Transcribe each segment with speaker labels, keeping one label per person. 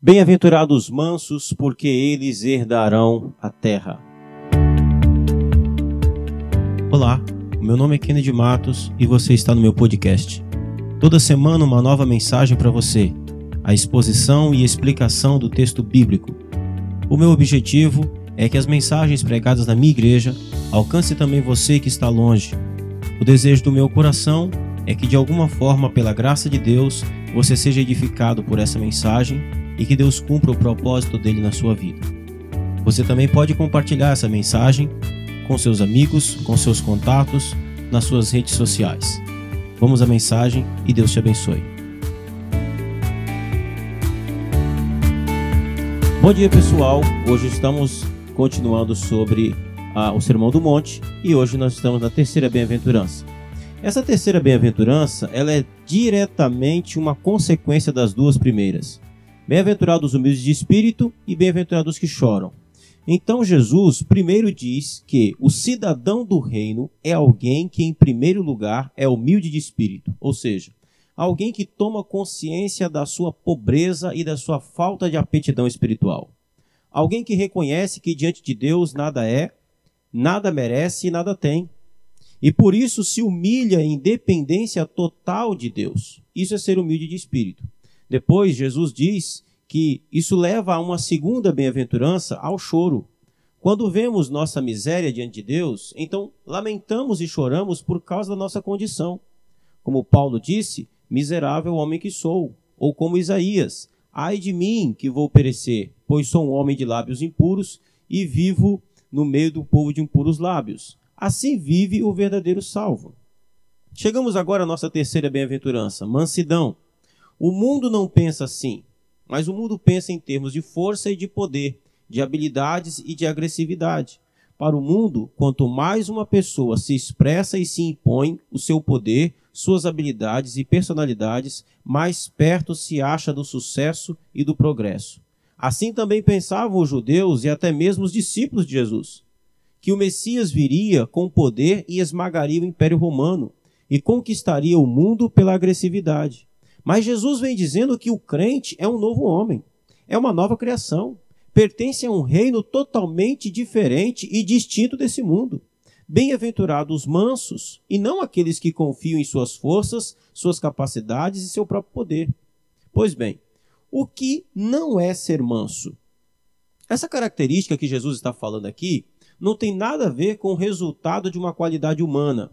Speaker 1: Bem-aventurados mansos, porque eles herdarão a terra. Olá, meu nome é Kennedy Matos e você está no meu podcast. Toda semana uma nova mensagem para você, a exposição e explicação do texto bíblico. O meu objetivo é que as mensagens pregadas na minha igreja alcancem também você que está longe. O desejo do meu coração é que de alguma forma, pela graça de Deus, você seja edificado por essa mensagem e que Deus cumpra o propósito dele na sua vida. Você também pode compartilhar essa mensagem com seus amigos, com seus contatos, nas suas redes sociais. Vamos à mensagem e Deus te abençoe. Bom dia, pessoal. Hoje estamos continuando sobre ah, o Sermão do Monte e hoje nós estamos na terceira bem-aventurança. Essa terceira bem-aventurança, ela é diretamente uma consequência das duas primeiras. Bem-aventurados os humildes de espírito e bem-aventurados os que choram. Então Jesus primeiro diz que o cidadão do reino é alguém que, em primeiro lugar, é humilde de espírito, ou seja, alguém que toma consciência da sua pobreza e da sua falta de aptidão espiritual. Alguém que reconhece que diante de Deus nada é, nada merece e nada tem. E por isso se humilha em dependência total de Deus. Isso é ser humilde de espírito. Depois, Jesus diz que isso leva a uma segunda bem-aventurança, ao choro. Quando vemos nossa miséria diante de Deus, então lamentamos e choramos por causa da nossa condição. Como Paulo disse, miserável homem que sou, ou como Isaías, ai de mim que vou perecer, pois sou um homem de lábios impuros e vivo no meio do povo de impuros lábios. Assim vive o verdadeiro salvo. Chegamos agora à nossa terceira bem-aventurança, mansidão. O mundo não pensa assim, mas o mundo pensa em termos de força e de poder, de habilidades e de agressividade. Para o mundo, quanto mais uma pessoa se expressa e se impõe o seu poder, suas habilidades e personalidades, mais perto se acha do sucesso e do progresso. Assim também pensavam os judeus e até mesmo os discípulos de Jesus, que o Messias viria com poder e esmagaria o Império Romano e conquistaria o mundo pela agressividade. Mas Jesus vem dizendo que o crente é um novo homem, é uma nova criação, pertence a um reino totalmente diferente e distinto desse mundo. Bem-aventurados os mansos, e não aqueles que confiam em suas forças, suas capacidades e seu próprio poder. Pois bem, o que não é ser manso? Essa característica que Jesus está falando aqui não tem nada a ver com o resultado de uma qualidade humana.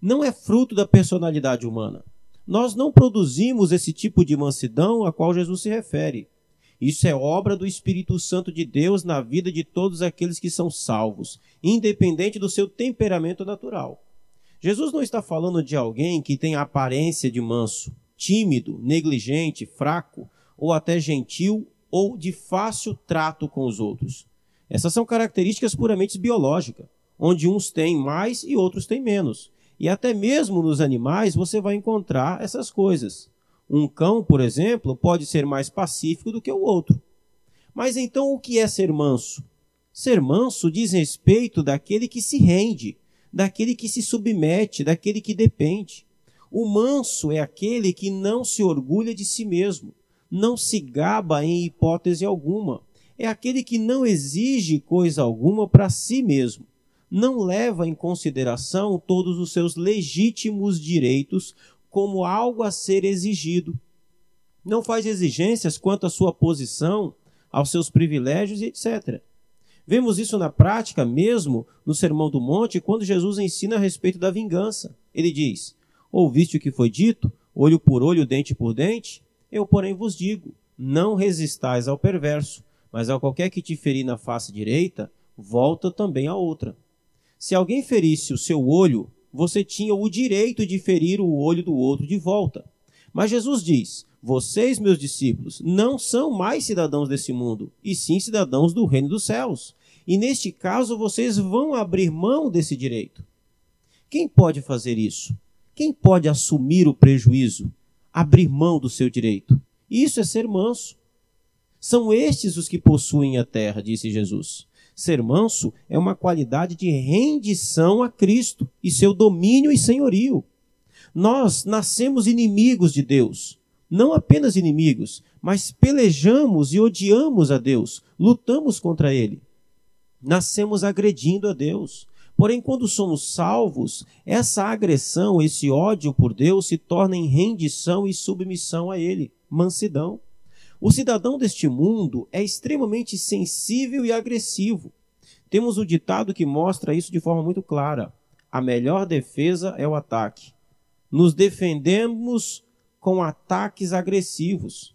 Speaker 1: Não é fruto da personalidade humana. Nós não produzimos esse tipo de mansidão a qual Jesus se refere. Isso é obra do Espírito Santo de Deus na vida de todos aqueles que são salvos, independente do seu temperamento natural. Jesus não está falando de alguém que tem a aparência de manso, tímido, negligente, fraco, ou até gentil ou de fácil trato com os outros. Essas são características puramente biológicas, onde uns têm mais e outros têm menos. E até mesmo nos animais você vai encontrar essas coisas. Um cão, por exemplo, pode ser mais pacífico do que o outro. Mas então o que é ser manso? Ser manso diz respeito daquele que se rende, daquele que se submete, daquele que depende. O manso é aquele que não se orgulha de si mesmo, não se gaba em hipótese alguma. É aquele que não exige coisa alguma para si mesmo não leva em consideração todos os seus legítimos direitos como algo a ser exigido. Não faz exigências quanto à sua posição, aos seus privilégios, etc. Vemos isso na prática mesmo no Sermão do Monte, quando Jesus ensina a respeito da vingança. Ele diz: Ouviste o que foi dito, olho por olho, dente por dente? Eu, porém, vos digo: não resistais ao perverso, mas ao qualquer que te ferir na face direita, volta também a outra. Se alguém ferisse o seu olho, você tinha o direito de ferir o olho do outro de volta. Mas Jesus diz: Vocês, meus discípulos, não são mais cidadãos desse mundo, e sim cidadãos do reino dos céus. E neste caso, vocês vão abrir mão desse direito. Quem pode fazer isso? Quem pode assumir o prejuízo? Abrir mão do seu direito? Isso é ser manso. São estes os que possuem a terra, disse Jesus. Ser manso é uma qualidade de rendição a Cristo e seu domínio e senhorio. Nós nascemos inimigos de Deus, não apenas inimigos, mas pelejamos e odiamos a Deus, lutamos contra Ele. Nascemos agredindo a Deus. Porém, quando somos salvos, essa agressão, esse ódio por Deus se torna em rendição e submissão a Ele, mansidão. O cidadão deste mundo é extremamente sensível e agressivo. Temos o ditado que mostra isso de forma muito clara: a melhor defesa é o ataque. Nos defendemos com ataques agressivos.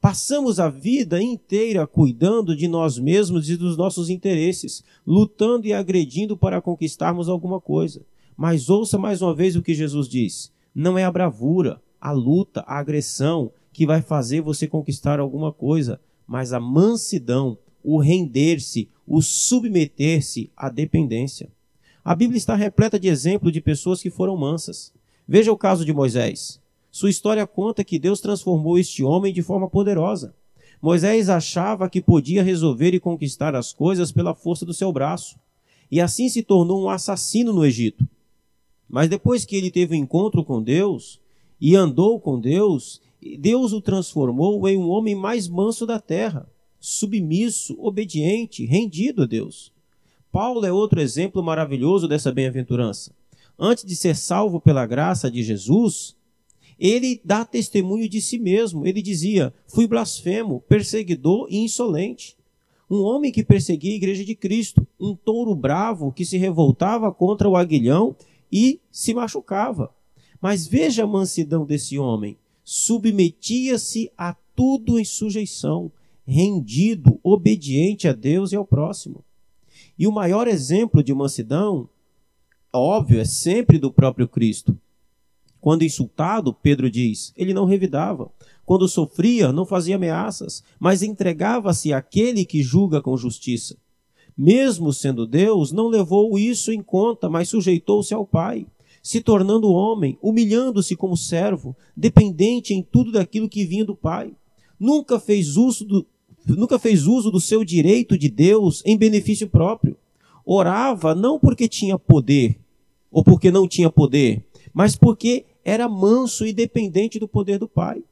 Speaker 1: Passamos a vida inteira cuidando de nós mesmos e dos nossos interesses, lutando e agredindo para conquistarmos alguma coisa. Mas ouça mais uma vez o que Jesus diz: não é a bravura, a luta, a agressão que vai fazer você conquistar alguma coisa, mas a mansidão, o render-se, o submeter-se à dependência. A Bíblia está repleta de exemplos de pessoas que foram mansas. Veja o caso de Moisés. Sua história conta que Deus transformou este homem de forma poderosa. Moisés achava que podia resolver e conquistar as coisas pela força do seu braço, e assim se tornou um assassino no Egito. Mas depois que ele teve um encontro com Deus e andou com Deus, Deus o transformou em um homem mais manso da terra, submisso, obediente, rendido a Deus. Paulo é outro exemplo maravilhoso dessa bem-aventurança. Antes de ser salvo pela graça de Jesus, ele dá testemunho de si mesmo. Ele dizia: Fui blasfemo, perseguidor e insolente. Um homem que perseguia a igreja de Cristo, um touro bravo que se revoltava contra o aguilhão e se machucava. Mas veja a mansidão desse homem. Submetia-se a tudo em sujeição, rendido, obediente a Deus e ao próximo. E o maior exemplo de mansidão, óbvio, é sempre do próprio Cristo. Quando insultado, Pedro diz, ele não revidava. Quando sofria, não fazia ameaças, mas entregava-se àquele que julga com justiça. Mesmo sendo Deus, não levou isso em conta, mas sujeitou-se ao Pai, se tornando homem, humilhando-se como servo, dependente em tudo daquilo que vinha do Pai. Nunca fez uso do, nunca fez uso do seu direito de Deus em benefício próprio. Orava não porque tinha poder ou porque não tinha poder, mas porque era manso e dependente do poder do Pai.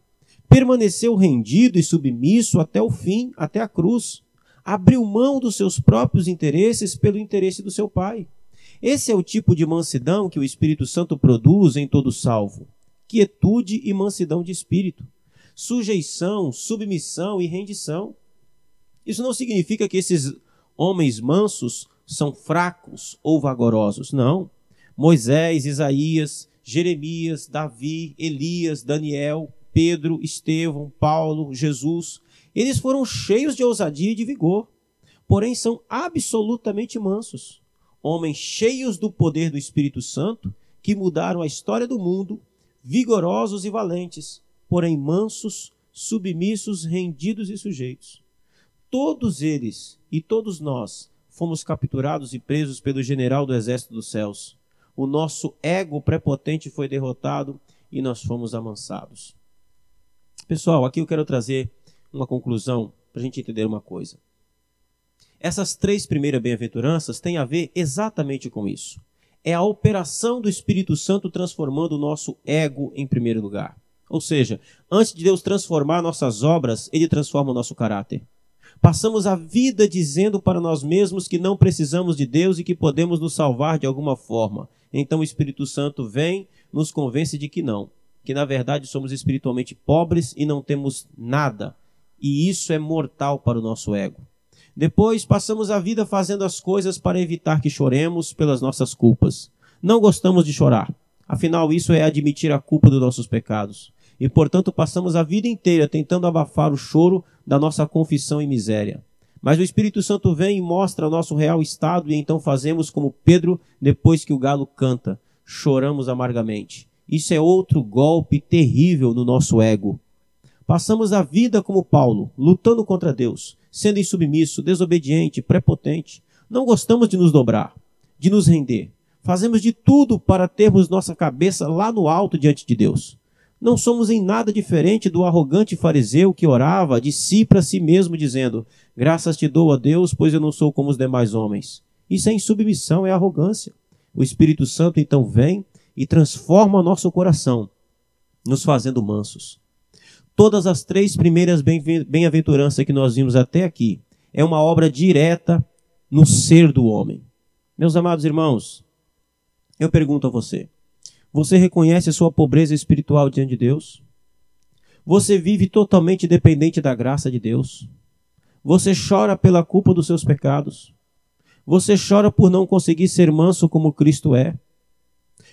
Speaker 1: Permaneceu rendido e submisso até o fim, até a cruz. Abriu mão dos seus próprios interesses pelo interesse do seu Pai. Esse é o tipo de mansidão que o Espírito Santo produz em todo salvo: quietude e mansidão de espírito, sujeição, submissão e rendição. Isso não significa que esses homens mansos são fracos ou vagarosos, não. Moisés, Isaías, Jeremias, Davi, Elias, Daniel, Pedro, Estevão, Paulo, Jesus, eles foram cheios de ousadia e de vigor, porém são absolutamente mansos, homens cheios do poder do Espírito Santo que mudaram a história do mundo, vigorosos e valentes, porém mansos, submissos, rendidos e sujeitos. Todos eles e todos nós fomos capturados e presos pelo general do exército dos céus o nosso ego prepotente foi derrotado e nós fomos amansados. Pessoal, aqui eu quero trazer uma conclusão para a gente entender uma coisa. Essas três primeiras bem-aventuranças têm a ver exatamente com isso. É a operação do Espírito Santo transformando o nosso ego em primeiro lugar. Ou seja, antes de Deus transformar nossas obras, ele transforma o nosso caráter. Passamos a vida dizendo para nós mesmos que não precisamos de Deus e que podemos nos salvar de alguma forma. Então o Espírito Santo vem, nos convence de que não, que na verdade somos espiritualmente pobres e não temos nada. E isso é mortal para o nosso ego. Depois passamos a vida fazendo as coisas para evitar que choremos pelas nossas culpas. Não gostamos de chorar. Afinal, isso é admitir a culpa dos nossos pecados e, portanto, passamos a vida inteira tentando abafar o choro da nossa confissão e miséria. Mas o Espírito Santo vem e mostra nosso real estado, e então fazemos como Pedro depois que o galo canta: choramos amargamente. Isso é outro golpe terrível no nosso ego. Passamos a vida como Paulo, lutando contra Deus, sendo insubmisso, desobediente, prepotente. Não gostamos de nos dobrar, de nos render. Fazemos de tudo para termos nossa cabeça lá no alto diante de Deus. Não somos em nada diferente do arrogante fariseu que orava de si para si mesmo, dizendo: Graças te dou a Deus, pois eu não sou como os demais homens. Isso é insubmissão, é arrogância. O Espírito Santo então vem e transforma nosso coração, nos fazendo mansos. Todas as três primeiras bem-aventuranças que nós vimos até aqui é uma obra direta no ser do homem. Meus amados irmãos, eu pergunto a você: você reconhece a sua pobreza espiritual diante de Deus? Você vive totalmente dependente da graça de Deus? Você chora pela culpa dos seus pecados? Você chora por não conseguir ser manso como Cristo é?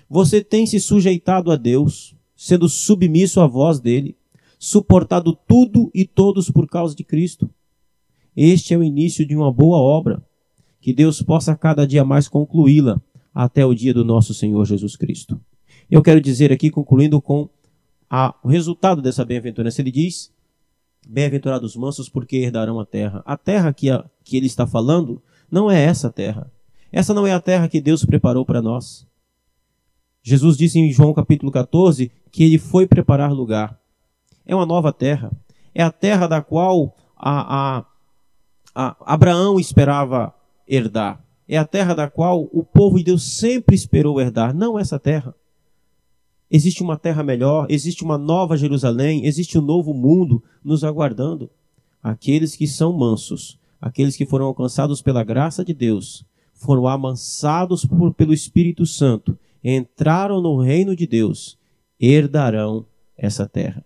Speaker 1: Você tem se sujeitado a Deus, sendo submisso à voz dele, suportado tudo e todos por causa de Cristo? Este é o início de uma boa obra. Que Deus possa cada dia mais concluí-la até o dia do nosso Senhor Jesus Cristo. Eu quero dizer aqui, concluindo com a, o resultado dessa bem-aventurança, ele diz: Bem-aventurados mansos, porque herdarão a terra. A terra que, a, que ele está falando não é essa terra. Essa não é a terra que Deus preparou para nós. Jesus disse em João capítulo 14 que ele foi preparar lugar. É uma nova terra. É a terra da qual a, a, a Abraão esperava herdar. É a terra da qual o povo de Deus sempre esperou herdar, não essa terra. Existe uma terra melhor, existe uma nova Jerusalém, existe um novo mundo nos aguardando. Aqueles que são mansos, aqueles que foram alcançados pela graça de Deus, foram amansados por, pelo Espírito Santo, entraram no reino de Deus, herdarão essa terra.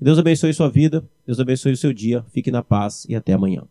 Speaker 1: Deus abençoe sua vida, Deus abençoe o seu dia, fique na paz e até amanhã.